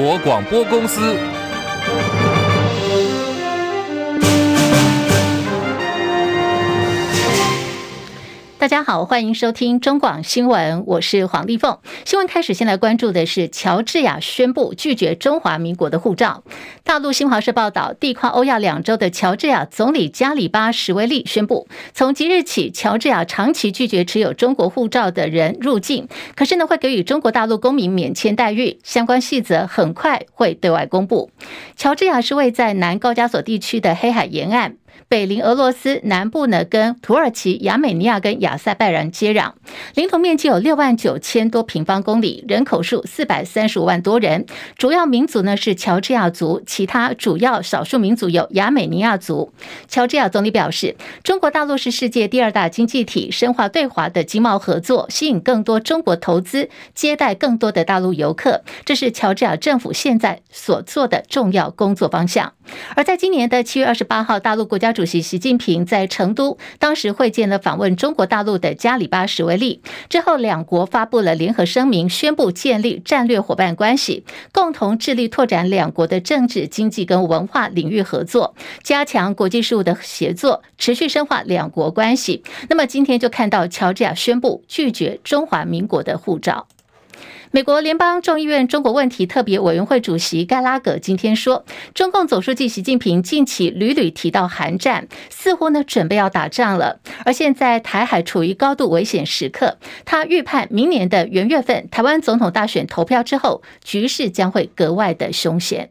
国广播公司。大家好，欢迎收听中广新闻，我是黄丽凤。新闻开始，先来关注的是乔治亚宣布拒绝中华民国的护照。大陆新华社报道，地跨欧亚两洲的乔治亚总理加里巴什维利宣布，从即日起，乔治亚长期拒绝持有中国护照的人入境，可是呢，会给予中国大陆公民免签待遇，相关细则很快会对外公布。乔治亚是位在南高加索地区的黑海沿岸。北邻俄罗斯，南部呢跟土耳其、亚美尼亚跟亚塞拜然接壤，领土面积有六万九千多平方公里，人口数四百三十五万多人，主要民族呢是乔治亚族，其他主要少数民族有亚美尼亚族。乔治亚总理表示，中国大陆是世界第二大经济体，深化对华的经贸合作，吸引更多中国投资，接待更多的大陆游客，这是乔治亚政府现在所做的重要工作方向。而在今年的七月二十八号，大陆国家主席习近平在成都，当时会见了访问中国大陆的加里巴什维利。之后，两国发布了联合声明，宣布建立战略伙伴关系，共同致力拓展两国的政治、经济跟文化领域合作，加强国际事务的协作，持续深化两国关系。那么今天就看到乔治亚宣布拒绝中华民国的护照。美国联邦众议院中国问题特别委员会主席盖拉格今天说，中共总书记习近平近期屡屡提到韩战，似乎呢准备要打仗了。而现在台海处于高度危险时刻，他预判明年的元月份台湾总统大选投票之后，局势将会格外的凶险。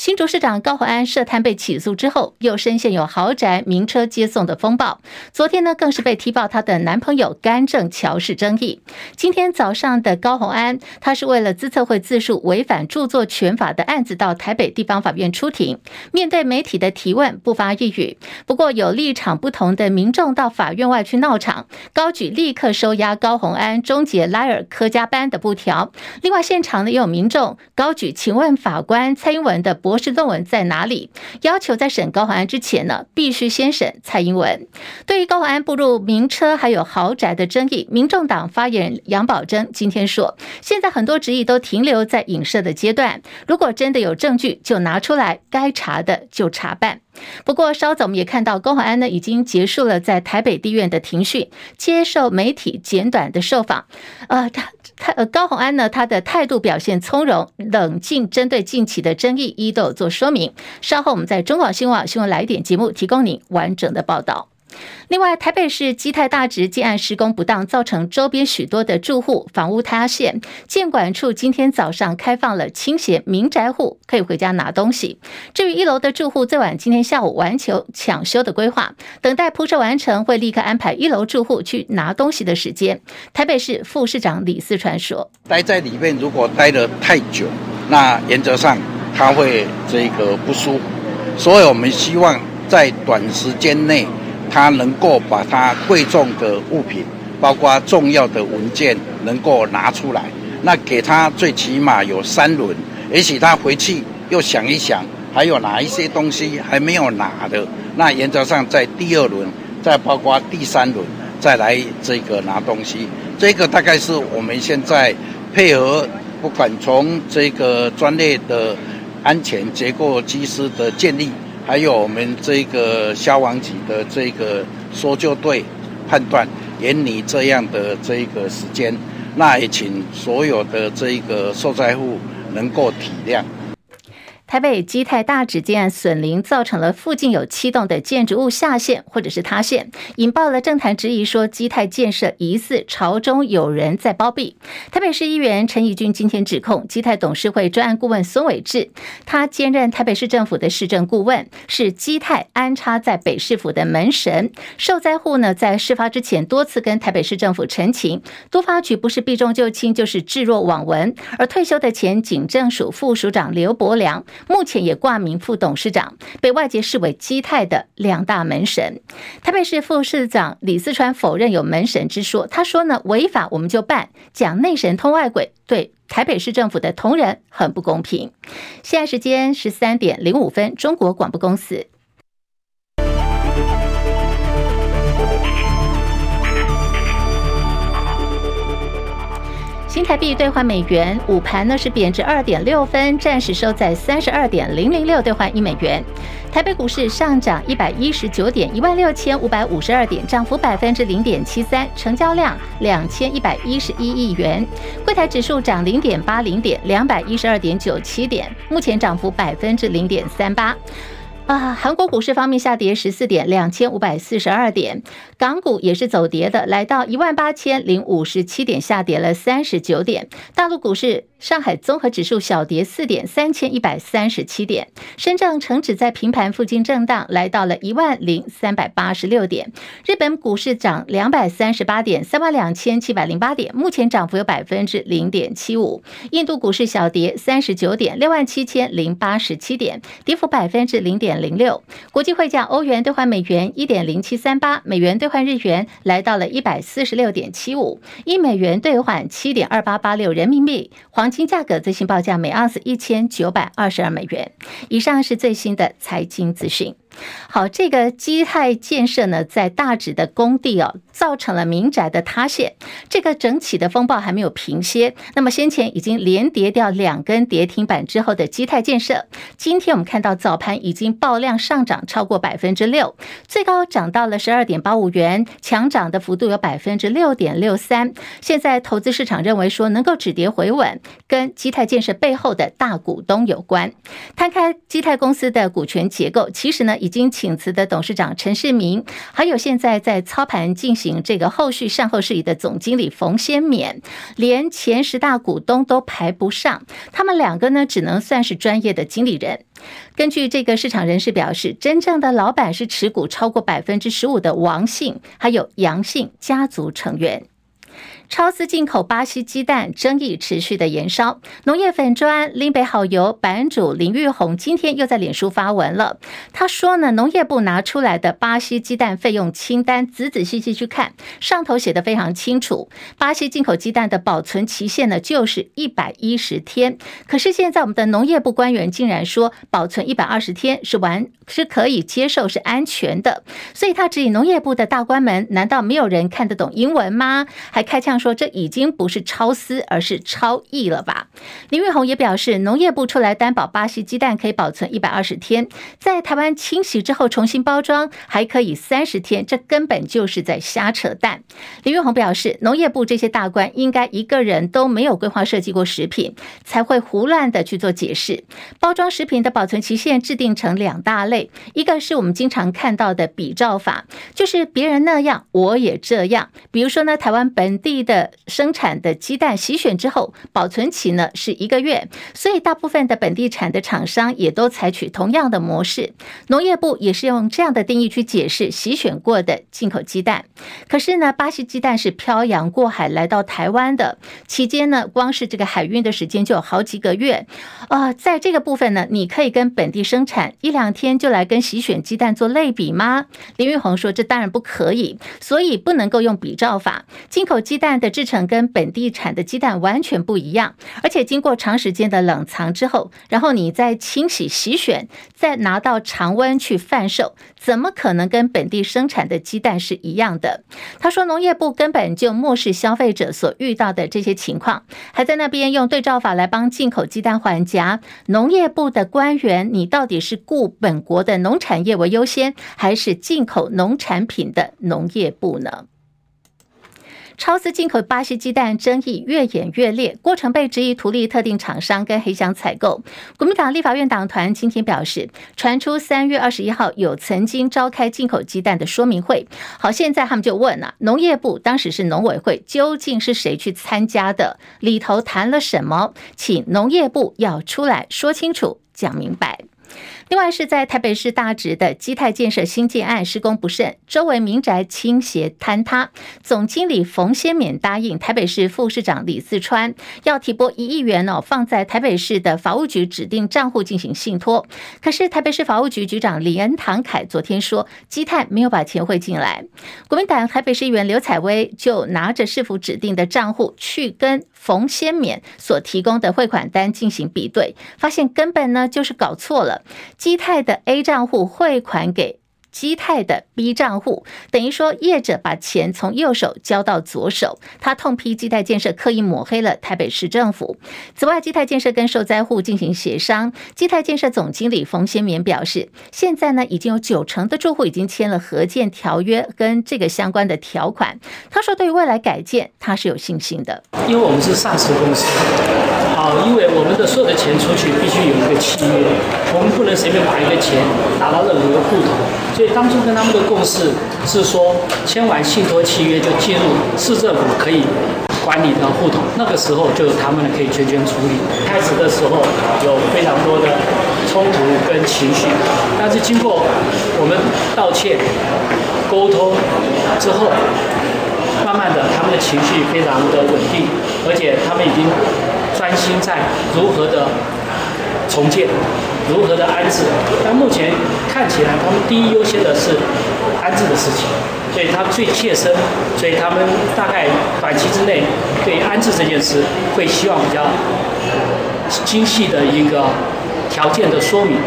新竹市长高虹安涉贪被起诉之后，又深陷有豪宅名车接送的风暴。昨天呢，更是被踢爆她的男朋友干政乔氏争议。今天早上的高虹安，她是为了资策会自述违反著作权法的案子，到台北地方法院出庭。面对媒体的提问，不发一语。不过有立场不同的民众到法院外去闹场，高举立刻收押高虹安、终结拉尔科加班的布条。另外，现场呢也有民众高举“请问法官蔡英文”的博士论文在哪里？要求在审高宏安之前呢，必须先审蔡英文。对于高宏安步入名车还有豪宅的争议，民众党发言人杨宝珍今天说，现在很多质疑都停留在影射的阶段，如果真的有证据，就拿出来，该查的就查办。不过，稍早我们也看到高宏安呢已经结束了在台北地院的庭讯，接受媒体简短的受访。呃，他他呃高宏安呢，他的态度表现从容冷静，针对近期的争议一有做说明。稍后我们在中广新闻网新闻来点节目，提供您完整的报道。另外，台北市基泰大直建案施工不当，造成周边许多的住户房屋塌陷。建管处今天早上开放了倾斜民宅户可以回家拿东西。至于一楼的住户，最晚今天下午完成抢修的规划，等待铺设完成，会立刻安排一楼住户去拿东西的时间。台北市副市长李四川说：“待在里面如果待得太久，那原则上他会这个不舒服，所以我们希望在短时间内。”他能够把他贵重的物品，包括重要的文件，能够拿出来。那给他最起码有三轮，也许他回去又想一想，还有哪一些东西还没有拿的。那原则上在第二轮，再包括第三轮，再来这个拿东西。这个大概是我们现在配合，不管从这个专业的安全结构机师的建立。还有我们这个消防局的这个搜救队判断，延你这样的这个时间，那也请所有的这个受灾户能够体谅。台北基泰大直建损邻，造成了附近有七栋的建筑物下陷或者是塌陷，引爆了政坛质疑，说基泰建设疑似朝中有人在包庇。台北市议员陈仪君今天指控基泰董事会专案顾问孙伟志，他兼任台北市政府的市政顾问，是基泰安插在北市府的门神。受灾户呢，在事发之前多次跟台北市政府陈情，都发局不是避重就轻，就是置若罔闻。而退休的前警政署副署长刘伯良。目前也挂名副董事长，被外界视为基泰的两大门神。台北市副市长李四川否认有门神之说，他说呢，违法我们就办，讲内神通外鬼，对台北市政府的同仁很不公平。现在时间十三点零五分，中国广播公司。新台币兑换美元，午盘呢是贬值二点六分，暂时收在三十二点零零六兑换一美元。台北股市上涨一百一十九点，一万六千五百五十二点，涨幅百分之零点七三，成交量两千一百一十一亿元。柜台指数涨零点八零点，两百一十二点九七点，目前涨幅百分之零点三八。啊，韩国股市方面下跌十四点，两千五百四十二点。港股也是走跌的，来到一万八千零五十七点，下跌了三十九点。大陆股市，上海综合指数小跌四点，三千一百三十七点。深圳成指在平盘附近震荡，来到了一万零三百八十六点。日本股市涨两百三十八点，三万两千七百零八点，目前涨幅有百分之零点七五。印度股市小跌三十九点，六万七千零八十七点，跌幅百分之零点。零六，国际汇价，欧元兑换美元一点零七三八，美元兑换日元来到了一百四十六点七五，一美元兑换七点二八八六人民币。黄金价格最新报价每盎司一千九百二十二美元。以上是最新的财经资讯。好，这个基泰建设呢，在大直的工地哦，造成了民宅的塌陷。这个整体的风暴还没有平歇。那么先前已经连跌掉两根跌停板之后的基泰建设，今天我们看到早盘已经爆量上涨超过百分之六，最高涨到了十二点八五元，强涨的幅度有百分之六点六三。现在投资市场认为说，能够止跌回稳，跟基泰建设背后的大股东有关。摊开基泰公司的股权结构，其实呢，已经请辞的董事长陈世明，还有现在在操盘进行这个后续善后事宜的总经理冯先勉，连前十大股东都排不上，他们两个呢，只能算是专业的经理人。根据这个市场人士表示，真正的老板是持股超过百分之十五的王姓，还有杨姓家族成员。超丝进口巴西鸡蛋争议持续的延烧，农业粉砖林北好油版主林玉红今天又在脸书发文了。他说呢，农业部拿出来的巴西鸡蛋费用清单，仔仔细细去看，上头写的非常清楚，巴西进口鸡蛋的保存期限呢就是一百一十天。可是现在我们的农业部官员竟然说，保存一百二十天是完是可以接受，是安全的。所以他质疑农业部的大官们，难道没有人看得懂英文吗？还开枪。说这已经不是超丝，而是超亿了吧？林玉红也表示，农业部出来担保巴西鸡蛋可以保存一百二十天，在台湾清洗之后重新包装还可以三十天，这根本就是在瞎扯淡。林玉红表示，农业部这些大官应该一个人都没有规划设计过食品，才会胡乱的去做解释。包装食品的保存期限制定成两大类，一个是我们经常看到的比照法，就是别人那样我也这样。比如说呢，台湾本地。的生产的鸡蛋洗选之后，保存期呢是一个月，所以大部分的本地产的厂商也都采取同样的模式。农业部也是用这样的定义去解释洗选过的进口鸡蛋。可是呢，巴西鸡蛋是漂洋过海来到台湾的，期间呢，光是这个海运的时间就有好几个月啊、呃。在这个部分呢，你可以跟本地生产一两天就来跟洗选鸡蛋做类比吗？林玉红说，这当然不可以，所以不能够用比照法，进口鸡蛋的制成跟本地产的鸡蛋完全不一样，而且经过长时间的冷藏之后，然后你再清洗洗选，再拿到常温去贩售，怎么可能跟本地生产的鸡蛋是一样的？他说，农业部根本就漠视消费者所遇到的这些情况，还在那边用对照法来帮进口鸡蛋还价。农业部的官员，你到底是顾本国的农产业为优先，还是进口农产品的农业部呢？超市进口巴西鸡蛋争议越演越烈，过程被质疑图利特定厂商跟黑箱采购。国民党立法院党团今天表示，传出三月二十一号有曾经召开进口鸡蛋的说明会。好，现在他们就问了，农业部当时是农委会，究竟是谁去参加的？里头谈了什么？请农业部要出来说清楚、讲明白。另外是在台北市大直的基泰建设新建案施工不慎，周围民宅倾斜坍塌。总经理冯先勉答应台北市副市长李四川要提拨一亿元哦，放在台北市的法务局指定账户进行信托。可是台北市法务局局长李恩堂凯昨天说，基泰没有把钱汇进来。国民党台北市议员刘彩薇就拿着市府指定的账户去跟冯先勉所提供的汇款单进行比对，发现根本呢就是搞错了。基泰的 A 账户汇款给基泰的 B 账户，等于说业者把钱从右手交到左手。他痛批基泰建设刻意抹黑了台北市政府。此外，基泰建设跟受灾户进行协商。基泰建设总经理冯先勉表示，现在呢已经有九成的住户已经签了合建条约跟这个相关的条款。他说，对于未来改建，他是有信心的。因为我们是上市公司，好，因为我们的所有的钱出去必须有一个契约，我们不能随便把一个钱打到任何一个户头。所以当初跟他们的共识是说，签完信托契约就进入市政府可以管理的户头，那个时候就是他们可以全权处理。开始的时候有非常多的冲突跟情绪，但是经过我们道歉、沟通之后，慢慢的他们的情绪非常的稳定，而且他们已经专心在如何的重建。如何的安置？但目前看起来，他们第一优先的是安置的事情，所以他最切身，所以他们大概短期之内对安置这件事会希望比较精细的一个条件的说明。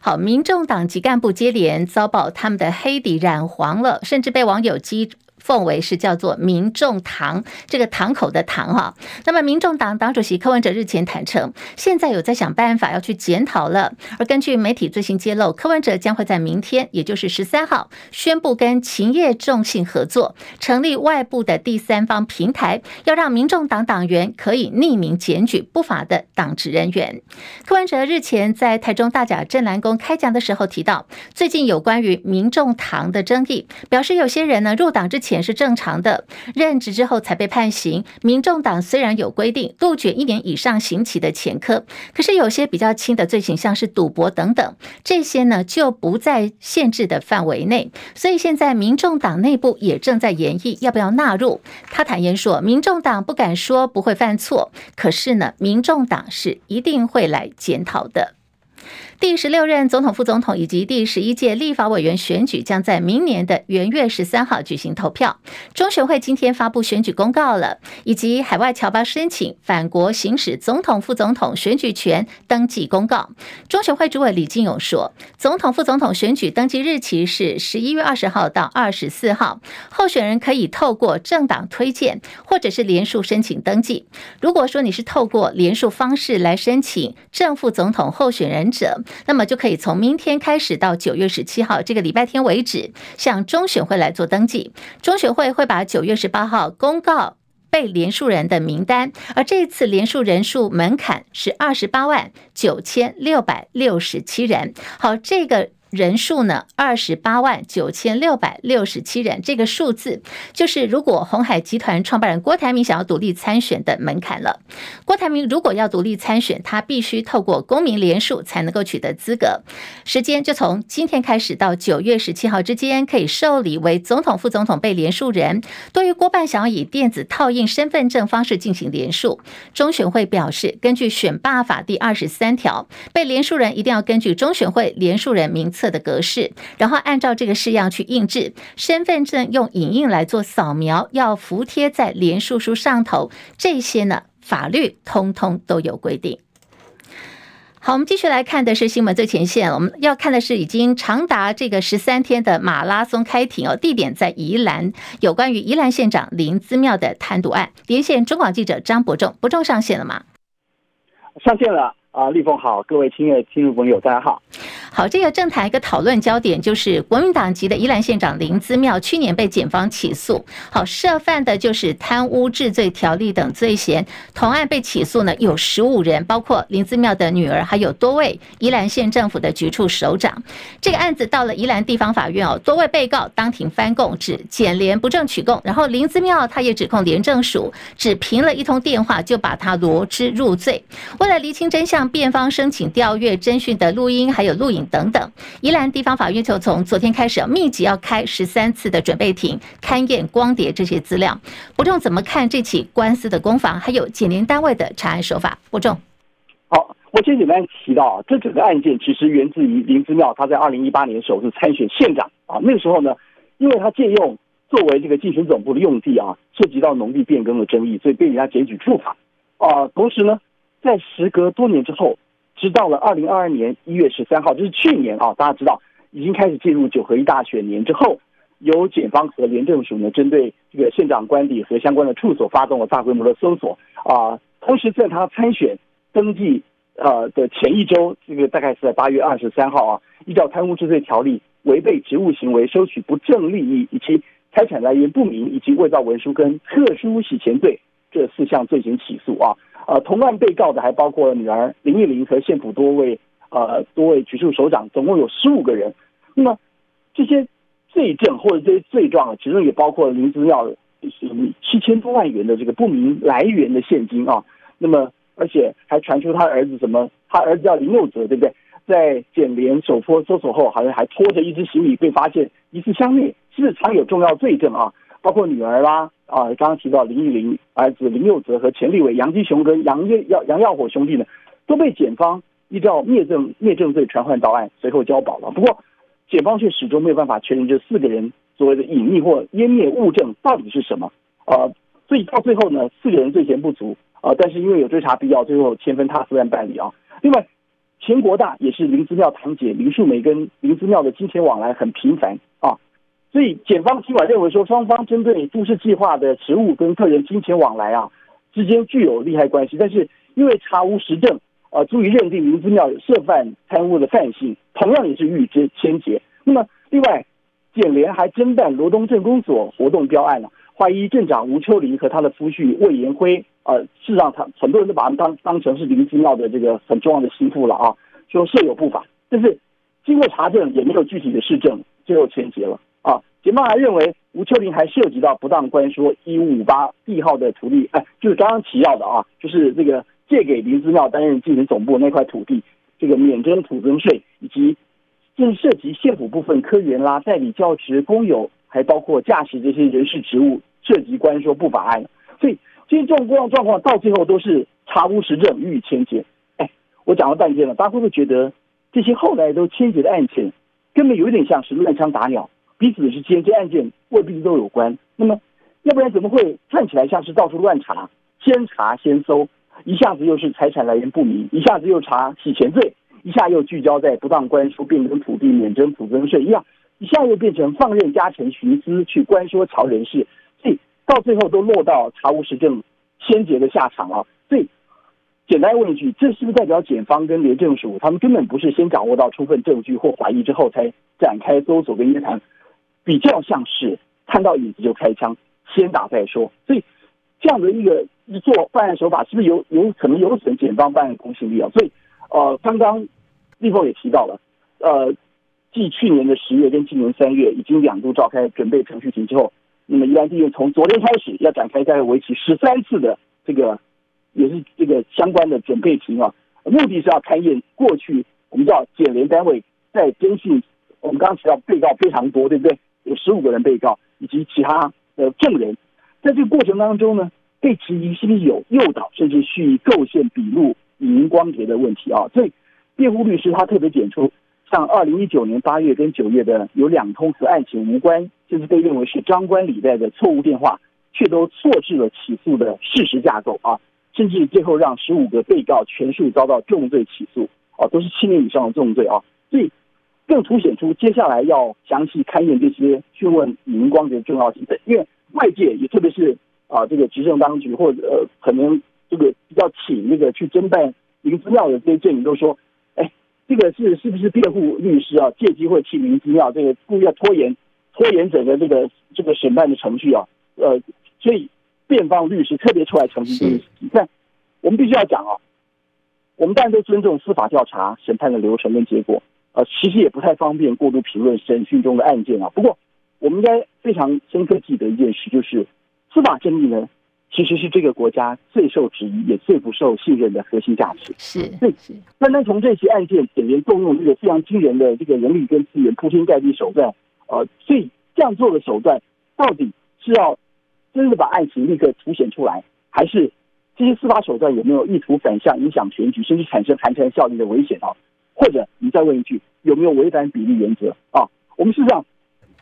好，民众党籍干部接连遭曝他们的黑底染黄了，甚至被网友击。奉为是叫做民众堂，这个堂口的堂哈。那么，民众党党主席柯文哲日前坦承，现在有在想办法要去检讨了。而根据媒体最新揭露，柯文哲将会在明天，也就是十三号，宣布跟勤业众信合作，成立外部的第三方平台，要让民众党党员可以匿名检举不法的党职人员。柯文哲日前在台中大甲镇澜宫开讲的时候提到，最近有关于民众堂的争议，表示有些人呢入党之前。也是正常的，任职之后才被判刑。民众党虽然有规定杜绝一年以上刑期的前科，可是有些比较轻的罪行，像是赌博等等，这些呢就不在限制的范围内。所以现在民众党内部也正在研议要不要纳入。他坦言说，民众党不敢说不会犯错，可是呢，民众党是一定会来检讨的。第十六任总统、副总统以及第十一届立法委员选举将在明年的元月十三号举行投票。中选会今天发布选举公告了，以及海外侨胞申请返国行使总统、副总统选举权登记公告。中选会主委李进勇说，总统、副总统选举登记日期是十一月二十号到二十四号，候选人可以透过政党推荐或者是连署申请登记。如果说你是透过连署方式来申请正副总统候选人者，那么就可以从明天开始到九月十七号这个礼拜天为止，向中选会来做登记。中选会会把九月十八号公告被连署人的名单，而这次连署人数门槛是二十八万九千六百六十七人。好，这个。人数呢，二十八万九千六百六十七人，这个数字就是如果鸿海集团创办人郭台铭想要独立参选的门槛了。郭台铭如果要独立参选，他必须透过公民连署才能够取得资格。时间就从今天开始到九月十七号之间，可以受理为总统、副总统被连署人。对于郭办想要以电子套印身份证方式进行连署，中选会表示，根据选罢法第二十三条，被连署人一定要根据中选会连署人名册的格式，然后按照这个式样去印制身份证，用影印来做扫描，要服贴在连署书上头。这些呢，法律通通都有规定。好，我们继续来看的是新闻最前线，我们要看的是已经长达这个十三天的马拉松开庭哦，地点在宜兰，有关于宜兰县长林资妙的贪渎案。连线中广记者张伯仲，伯仲上线了吗？上线了。啊，立峰好，各位亲爱的听众朋友，大家好。好，这个政坛一个讨论焦点就是国民党籍的宜兰县长林姿妙去年被检方起诉，好涉犯的就是贪污治罪条例等罪嫌。同案被起诉呢有十五人，包括林姿妙的女儿，还有多位宜兰县政府的局处首长。这个案子到了宜兰地方法院哦，多位被告当庭翻供，指检联不正取供。然后林姿妙他也指控廉政署只凭了一通电话就把他罗织入罪。为了厘清真相。辩方申请调阅侦讯的录音，还有录影等等。宜兰地方法院就从昨天开始密集要开十三次的准备庭，勘验光碟这些资料。伯仲怎么看这起官司的攻防，还有检联单位的查案手法？伯仲，好，我先简单提到啊，这整个案件其实源自于林之妙，他在二零一八年首次参选县长啊，那个时候呢，因为他借用作为这个竞选总部的用地啊，涉及到农地变更的争议，所以被人家检举处罚啊。同时呢。在时隔多年之后，直到了二零二二年一月十三号，就是去年啊，大家知道已经开始进入九合一大选年之后，由检方和廉政署呢，针对这个县长官邸和相关的处所发动了大规模的搜索啊。同时，在他参选登记呃的前一周，这个大概是在八月二十三号啊，依照贪污治罪条例，违背职务行为、收取不正利益以及财产来源不明以及伪造文书跟特殊洗钱罪这四项罪行起诉啊。呃，同案被告的还包括女儿林义伶和县府多位呃多位局处首长，总共有十五个人。那么这些罪证或者这些罪状，其中也包括林姿妙七千多万元的这个不明来源的现金啊。那么而且还传出他儿子什么，他儿子叫林佑泽，对不对？在检联首波搜索后，好像还拖着一只行李被发现，疑似消灭，是不是藏有重要罪证啊？包括女儿啦，啊，刚刚提到林义伶儿子林佑泽和钱立伟杨基雄跟杨耀杨耀火兄弟呢，都被检方依照灭证灭证罪传唤到案，随后交保了。不过，检方却始终没有办法确认这四个人所谓的隐匿或湮灭物证到底是什么啊？所以到最后呢，四个人罪嫌不足啊，但是因为有追查必要，最后签分他司案办理啊。另外，钱国大也是林姿妙堂姐林树梅跟林姿妙的金钱往来很频繁啊。所以，检方尽管认为说，双方针对都市计划的职务跟个人金钱往来啊之间具有利害关系，但是因为查无实证，啊，足以认定林姿妙涉犯贪污的犯性，同样也是予以牵结。那么，另外，检联还侦办罗东镇公所活动标案了，怀疑镇长吴秋玲和他的夫婿魏延辉，呃，事实上他很多人都把他们当当成是林姿妙的这个很重要的心腹了啊，说设有不法，但是经过查证也没有具体的事证，最后牵结了。检方还认为吴秋玲还涉及到不当关说一五五八地号的土地，哎，就是刚刚提到的啊，就是这个借给林姿妙担任竞选总部那块土地，这个免征土增税，以及正涉及县府部分科员啦、代理教职、工友，还包括驾驶这些人事职务，涉及关说不法案。所以这些状况状况到最后都是查无实证，予以牵结。哎，我讲了半天了，大家会不会觉得这些后来都牵结的案件，根本有点像是乱枪打鸟？彼此之间，这案件未必都有关。那么，要不然怎么会看起来像是到处乱查，先查先搜，一下子又是财产来源不明，一下子又查洗钱罪，一下又聚焦在不当关说变更土地免征土增税一样，一下又变成放任家臣徇私去关说曹人事，所以到最后都落到查无实证、先结的下场啊。所以，简单问一句，这是不是代表检方跟廉政署他们根本不是先掌握到充分证据或怀疑之后才展开搜索跟约谈？比较像是看到影子就开枪，先打再说，所以这样的一个一做办案手法，是不是有有可能有损检方办案公信力啊？所以，呃，刚刚立峰也提到了，呃，继去年的十月跟今年三月已经两度召开准备程序庭之后，那么宜兰地院从昨天开始要展开在为期十三次的这个也是这个相关的准备庭啊，目的是要勘验过去我们知道检联单位在侦讯，我们刚刚提到被告非常多，对不对？有十五个人被告以及其他的证人，在这个过程当中呢，被质疑是不是有诱导甚至蓄意构陷笔录、荧光碟的问题啊？所以辩护律师他特别点出，像二零一九年八月跟九月的有两通和案情无关，甚至被认为是张冠李戴的错误电话，却都错置了起诉的事实架构啊，甚至最后让十五个被告全数遭到重罪起诉啊，都是七年以上的重罪啊，所以。更凸显出接下来要详细勘验这些讯问影音光的重要性，因为外界也特别是啊这个执政当局或者呃可能这个比较请那个去侦办林姿妙的这些证人都说，哎，这个是是不是辩护律师啊借机会替林姿妙这个故意要拖延拖延整个这个这个审判的程序啊？呃，所以辩方律师特别出来澄清这个事情。你看，我们必须要讲啊，我们当然都尊重司法调查审判的流程跟结果。呃，其实也不太方便过度评论审讯中的案件啊。不过，我们应该非常深刻记得一件事，就是司法正义呢，其实是这个国家最受质疑也最不受信任的核心价值。是，对，是。单单从这些案件，检联动用这个非常惊人的这个人力跟资源，铺天盖地手段，呃，所以这样做的手段，到底是要真的把案情立刻凸显出来，还是这些司法手段有没有意图反向影响选举，甚至产生寒蝉效应的危险啊？或者你再问一句，有没有违反比例原则啊？我们事实上，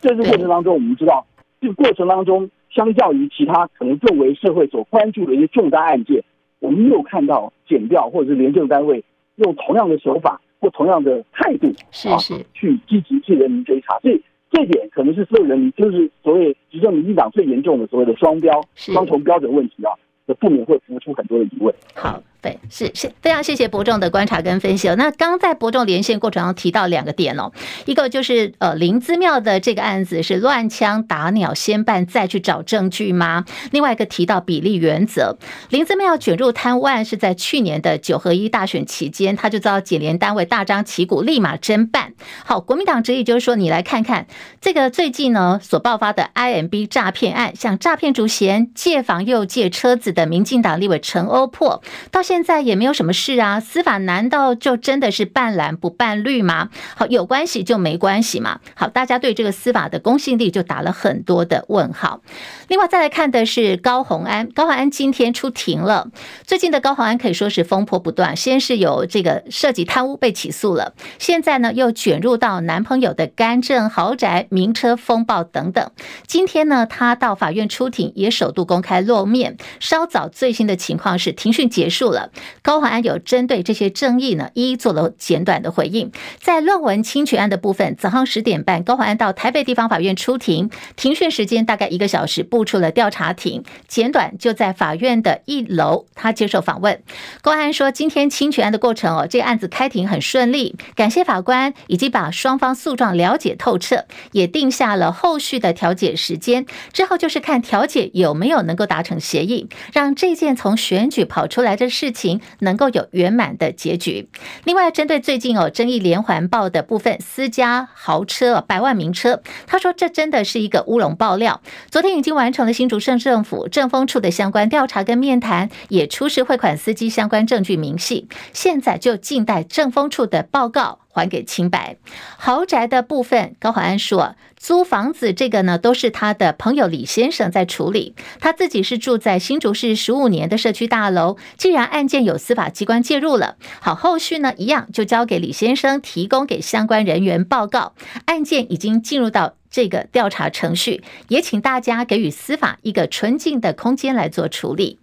在这个过程当中，我们知道这个过程当中，相较于其他可能更为社会所关注的一些重大案件，我们没有看到检调或者是廉政单位用同样的手法或同样的态度啊，是是去积极替人民追查。所以这点可能是所有人民，就是所谓执政民进党最严重的所谓的双标、双重标准问题啊，的不免会浮出很多的疑问。好。对，是是非常谢谢伯仲的观察跟分析哦。那刚在伯仲连线过程中提到两个点哦，一个就是呃林姿妙的这个案子是乱枪打鸟，先办再去找证据吗？另外一个提到比例原则，林姿妙卷入贪污案是在去年的九合一大选期间，他就遭检联单位大张旗鼓立马侦办。好，国民党质疑就是说，你来看看这个最近呢所爆发的 IMB 诈骗案，像诈骗主嫌借房又借车子的民进党立委陈欧珀，到现。现在也没有什么事啊，司法难道就真的是半蓝不半绿吗？好，有关系就没关系嘛。好，大家对这个司法的公信力就打了很多的问号。另外再来看的是高虹安，高虹安今天出庭了。最近的高虹安可以说是风波不断，先是有这个涉及贪污被起诉了，现在呢又卷入到男朋友的干政豪宅、名车风暴等等。今天呢，他到法院出庭，也首度公开露面。稍早最新的情况是庭讯结束了。高虹安有针对这些争议呢，一一做了简短的回应。在论文侵权案的部分，早上十点半，高虹安到台北地方法院出庭，庭讯时间大概一个小时，步出了调查庭，简短就在法院的一楼，他接受访问。高安说，今天侵权案的过程哦，这个案子开庭很顺利，感谢法官已经把双方诉状了解透彻，也定下了后续的调解时间。之后就是看调解有没有能够达成协议，让这件从选举跑出来的事。事情能够有圆满的结局。另外，针对最近哦争议连环爆的部分，私家豪车、百万名车，他说这真的是一个乌龙爆料。昨天已经完成了新竹县政府政风处的相关调查跟面谈，也出示汇款司机相关证据明细，现在就静待政风处的报告。还给清白。豪宅的部分，高华安说，租房子这个呢，都是他的朋友李先生在处理。他自己是住在新竹市十五年的社区大楼。既然案件有司法机关介入了，好，后续呢一样就交给李先生提供给相关人员报告。案件已经进入到。这个调查程序，也请大家给予司法一个纯净的空间来做处理。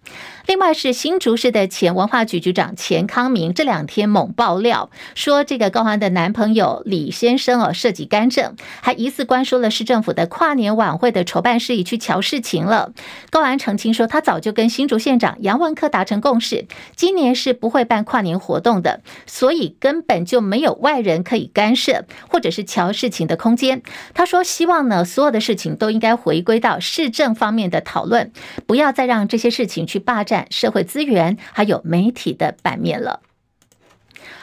另外是新竹市的前文化局局长钱康明，这两天猛爆料说，这个高安的男朋友李先生哦涉及干政，还疑似关说了市政府的跨年晚会的筹办事宜去乔事情了。高安澄清说，他早就跟新竹县长杨文科达成共识，今年是不会办跨年活动的，所以根本就没有外人可以干涉或者是乔事情的空间。他说希。希望呢，所有的事情都应该回归到市政方面的讨论，不要再让这些事情去霸占社会资源，还有媒体的版面了。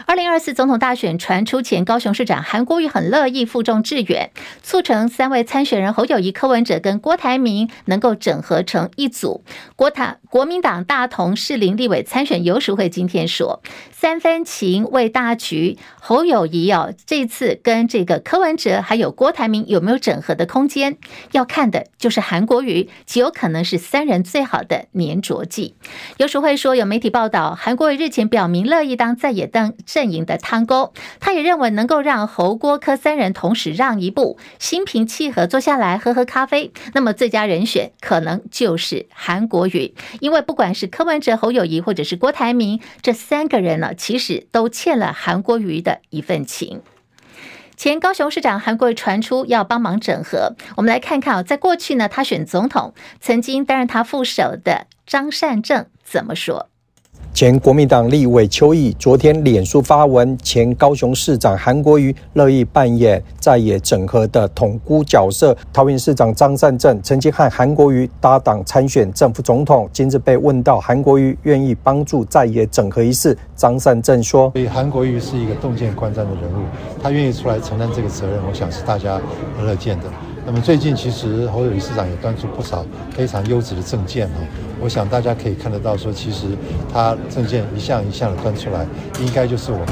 二零二四总统大选传出前，高雄市长韩国瑜很乐意负重致远，促成三位参选人侯友谊、柯文哲跟郭台铭能够整合成一组。郭台国民党大同士林立委参选游淑慧今天说：“三分情为大局。”侯友宜哦，这次跟这个柯文哲还有郭台铭有没有整合的空间？要看的就是韩国瑜，极有可能是三人最好的粘着剂。游淑慧说：“有媒体报道，韩国瑜日前表明乐意当在野当。”阵营的汤沟，他也认为能够让侯郭柯三人同时让一步，心平气和坐下来喝喝咖啡，那么最佳人选可能就是韩国瑜，因为不管是柯文哲、侯友谊或者是郭台铭，这三个人呢，其实都欠了韩国瑜的一份情。前高雄市长韩国瑜传出要帮忙整合，我们来看看啊，在过去呢，他选总统曾经担任他副手的张善政怎么说。前国民党立委邱毅昨天脸书发文，前高雄市长韩国瑜乐意扮演在野整合的统姑角色。桃园市长张善政曾经和韩国瑜搭档参选正副总统，今日被问到韩国瑜愿意帮助在野整合一事，张善政说：“所以韩国瑜是一个洞见观瞻的人物，他愿意出来承担这个责任，我想是大家乐见的。”那么最近其实侯友宜市长也端出不少非常优质的政见哦，我想大家可以看得到说，其实他政见一项一项的端出来，应该就是我们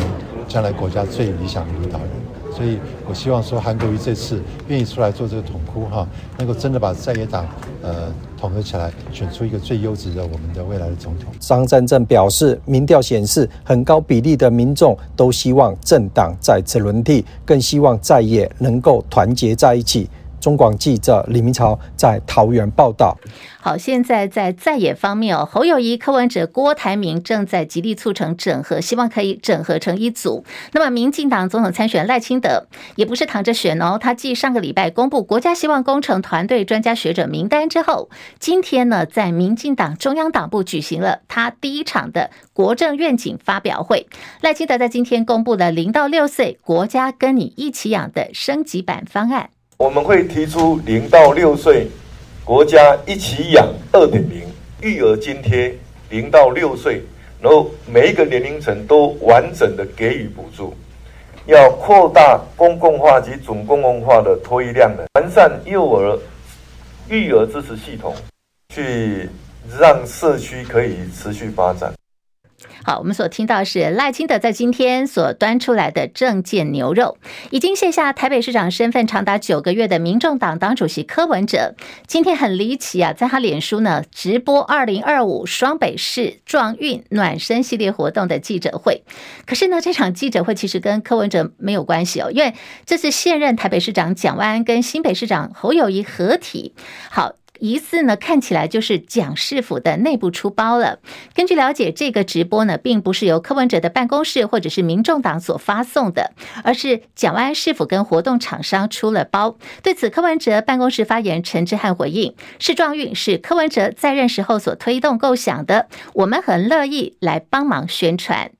将来国家最理想的领导人。所以我希望说韩国瑜这次愿意出来做这个统哭哈，能够真的把在野党呃统合起来，选出一个最优质的我们的未来的总统。张善政表示，民调显示很高比例的民众都希望政党再次轮替，更希望在野能够团结在一起。中广记者李明朝在桃园报道。好，现在在在野方面哦，侯友宜、柯文哲、郭台铭正在极力促成整合，希望可以整合成一组。那么，民进党总统参选赖清德也不是躺着选哦，他继上个礼拜公布国家希望工程团队专家学者名单之后，今天呢，在民进党中央党部举行了他第一场的国政愿景发表会。赖清德在今天公布了零到六岁国家跟你一起养的升级版方案，我们会提出零到六岁。国家一起养二点零育儿津贴，零到六岁，然后每一个年龄层都完整的给予补助，要扩大公共化及准公共化的托育量能，完善幼儿育儿支持系统，去让社区可以持续发展。好，我们所听到是赖清德在今天所端出来的政见牛肉，已经卸下台北市长身份长达九个月的民众党党主席柯文哲，今天很离奇啊，在他脸书呢直播二零二五双北市壮运暖身系列活动的记者会。可是呢，这场记者会其实跟柯文哲没有关系哦，因为这次现任台北市长蒋万安跟新北市长侯友宜合体。好。疑似呢，看起来就是蒋市府的内部出包了。根据了解，这个直播呢，并不是由柯文哲的办公室或者是民众党所发送的，而是蒋万安市府跟活动厂商出了包。对此，柯文哲办公室发言人陈之汉回应：“市状运是柯文哲在任时候所推动构想的，我们很乐意来帮忙宣传。”